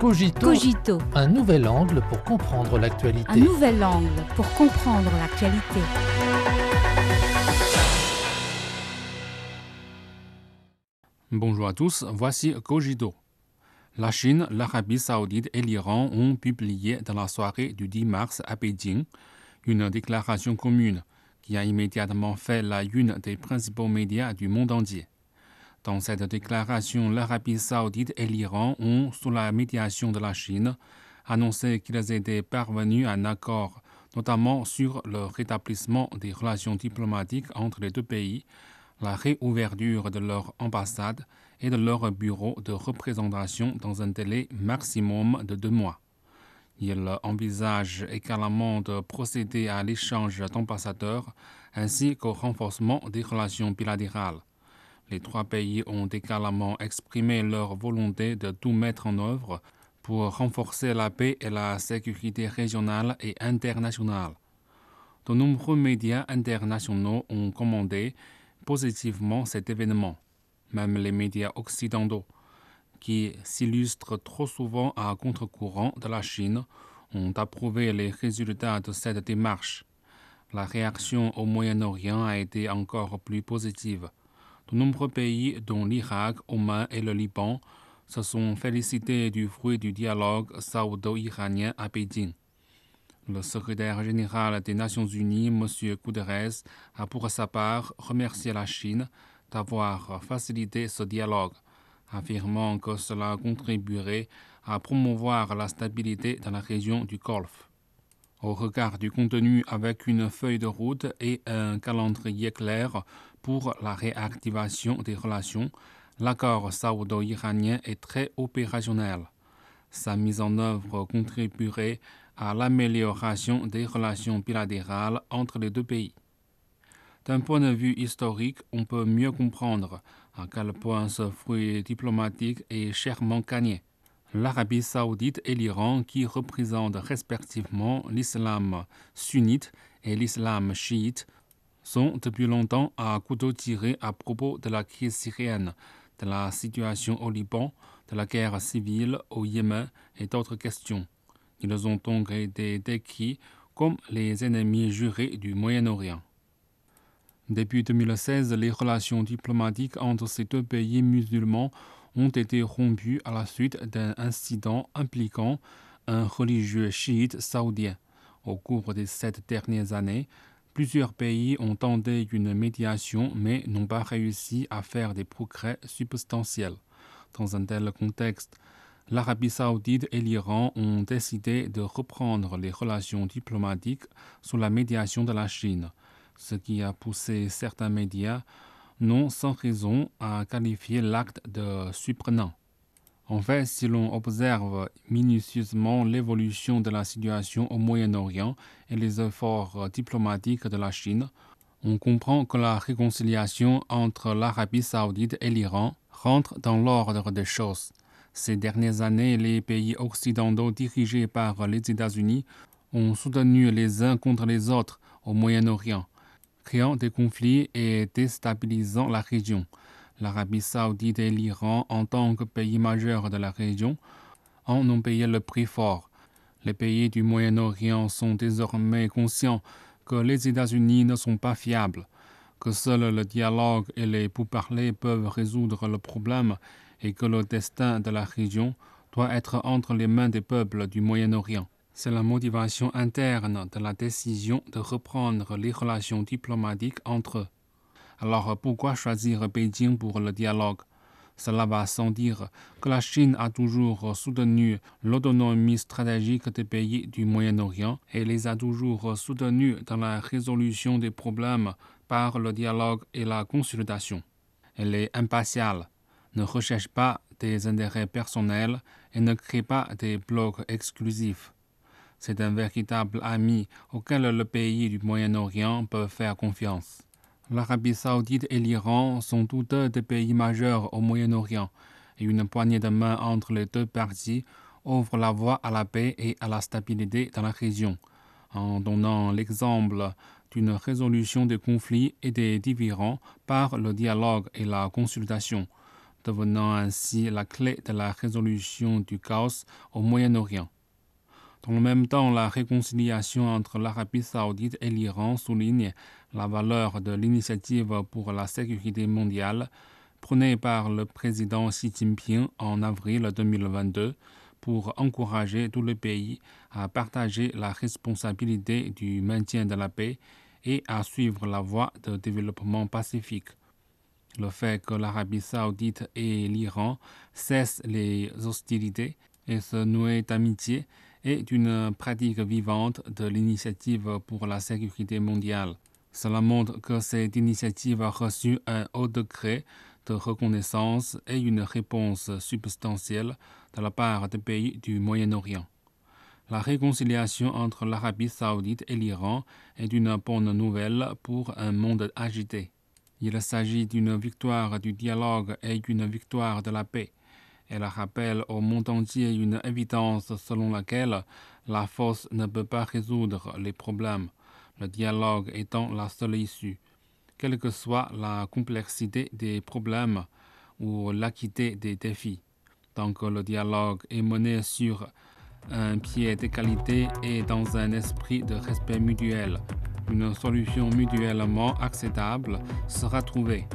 Cogito, Cogito, un nouvel angle pour comprendre l'actualité. un nouvel angle pour comprendre l'actualité. Bonjour à tous, voici Cogito. La Chine, l'Arabie saoudite et l'Iran ont publié dans la soirée du 10 mars à Pékin une déclaration commune qui a immédiatement fait la une des principaux médias du monde entier. Dans cette déclaration, l'Arabie saoudite et l'Iran ont, sous la médiation de la Chine, annoncé qu'ils étaient parvenus à un accord, notamment sur le rétablissement des relations diplomatiques entre les deux pays, la réouverture de leur ambassade et de leur bureau de représentation dans un délai maximum de deux mois. Il envisage également de procéder à l'échange d'ambassadeurs ainsi qu'au renforcement des relations bilatérales. Les trois pays ont également exprimé leur volonté de tout mettre en œuvre pour renforcer la paix et la sécurité régionale et internationale. De nombreux médias internationaux ont commandé positivement cet événement, même les médias occidentaux, qui s'illustrent trop souvent à contre-courant de la Chine, ont approuvé les résultats de cette démarche. La réaction au Moyen-Orient a été encore plus positive. De nombreux pays, dont l'Irak, Oman et le Liban, se sont félicités du fruit du dialogue saoudo-iranien à Pékin. Le secrétaire général des Nations Unies, M. Guterres, a pour sa part remercié la Chine d'avoir facilité ce dialogue, affirmant que cela contribuerait à promouvoir la stabilité dans la région du Golfe. Au regard du contenu avec une feuille de route et un calendrier clair pour la réactivation des relations, l'accord saoudo-iranien est très opérationnel. Sa mise en œuvre contribuerait à l'amélioration des relations bilatérales entre les deux pays. D'un point de vue historique, on peut mieux comprendre à quel point ce fruit diplomatique est chèrement gagné. L'Arabie saoudite et l'Iran, qui représentent respectivement l'islam sunnite et l'islam chiite, sont depuis longtemps à couteau tiré à propos de la crise syrienne, de la situation au Liban, de la guerre civile au Yémen et d'autres questions. Ils ont donc été décrits comme les ennemis jurés du Moyen-Orient. Depuis 2016, les relations diplomatiques entre ces deux pays musulmans ont été rompues à la suite d'un incident impliquant un religieux chiite saoudien. Au cours des sept dernières années, plusieurs pays ont tenté une médiation mais n'ont pas réussi à faire des progrès substantiels. Dans un tel contexte, l'Arabie saoudite et l'Iran ont décidé de reprendre les relations diplomatiques sous la médiation de la Chine, ce qui a poussé certains médias, non sans raison, à qualifier l'acte de surprenant. En fait, si l'on observe minutieusement l'évolution de la situation au Moyen-Orient et les efforts diplomatiques de la Chine, on comprend que la réconciliation entre l'Arabie saoudite et l'Iran rentre dans l'ordre des choses. Ces dernières années, les pays occidentaux dirigés par les États-Unis ont soutenu les uns contre les autres au Moyen-Orient, créant des conflits et déstabilisant la région. L'Arabie saoudite et l'Iran, en tant que pays majeurs de la région, en ont payé le prix fort. Les pays du Moyen-Orient sont désormais conscients que les États-Unis ne sont pas fiables, que seul le dialogue et les pourparlers peuvent résoudre le problème et que le destin de la région doit être entre les mains des peuples du Moyen-Orient. C'est la motivation interne de la décision de reprendre les relations diplomatiques entre eux. Alors pourquoi choisir Pékin pour le dialogue? Cela va sans dire que la Chine a toujours soutenu l'autonomie stratégique des pays du Moyen-Orient et les a toujours soutenus dans la résolution des problèmes par le dialogue et la consultation. Elle est impartiale, ne recherche pas des intérêts personnels et ne crée pas des blocs exclusifs. C'est un véritable ami auquel le pays du Moyen-Orient peut faire confiance. L'Arabie saoudite et l'Iran sont tous deux des pays majeurs au Moyen-Orient, et une poignée de main entre les deux parties ouvre la voie à la paix et à la stabilité dans la région, en donnant l'exemple d'une résolution des conflits et des différends par le dialogue et la consultation. devenant ainsi la clé de la résolution du chaos au Moyen-Orient. Dans le même temps, la réconciliation entre l'Arabie saoudite et l'Iran souligne la valeur de l'initiative pour la sécurité mondiale prônée par le président Xi Jinping en avril 2022 pour encourager tous les pays à partager la responsabilité du maintien de la paix et à suivre la voie de développement pacifique. Le fait que l'Arabie saoudite et l'Iran cessent les hostilités et se nouent d'amitié est une pratique vivante de l'initiative pour la sécurité mondiale. Cela montre que cette initiative a reçu un haut degré de reconnaissance et une réponse substantielle de la part des pays du Moyen-Orient. La réconciliation entre l'Arabie saoudite et l'Iran est une bonne nouvelle pour un monde agité. Il s'agit d'une victoire du dialogue et d'une victoire de la paix. Elle rappelle au monde entier une évidence selon laquelle la force ne peut pas résoudre les problèmes, le dialogue étant la seule issue quelle que soit la complexité des problèmes ou l'aquité des défis. Tant que le dialogue est mené sur un pied d'égalité et dans un esprit de respect mutuel, une solution mutuellement acceptable sera trouvée.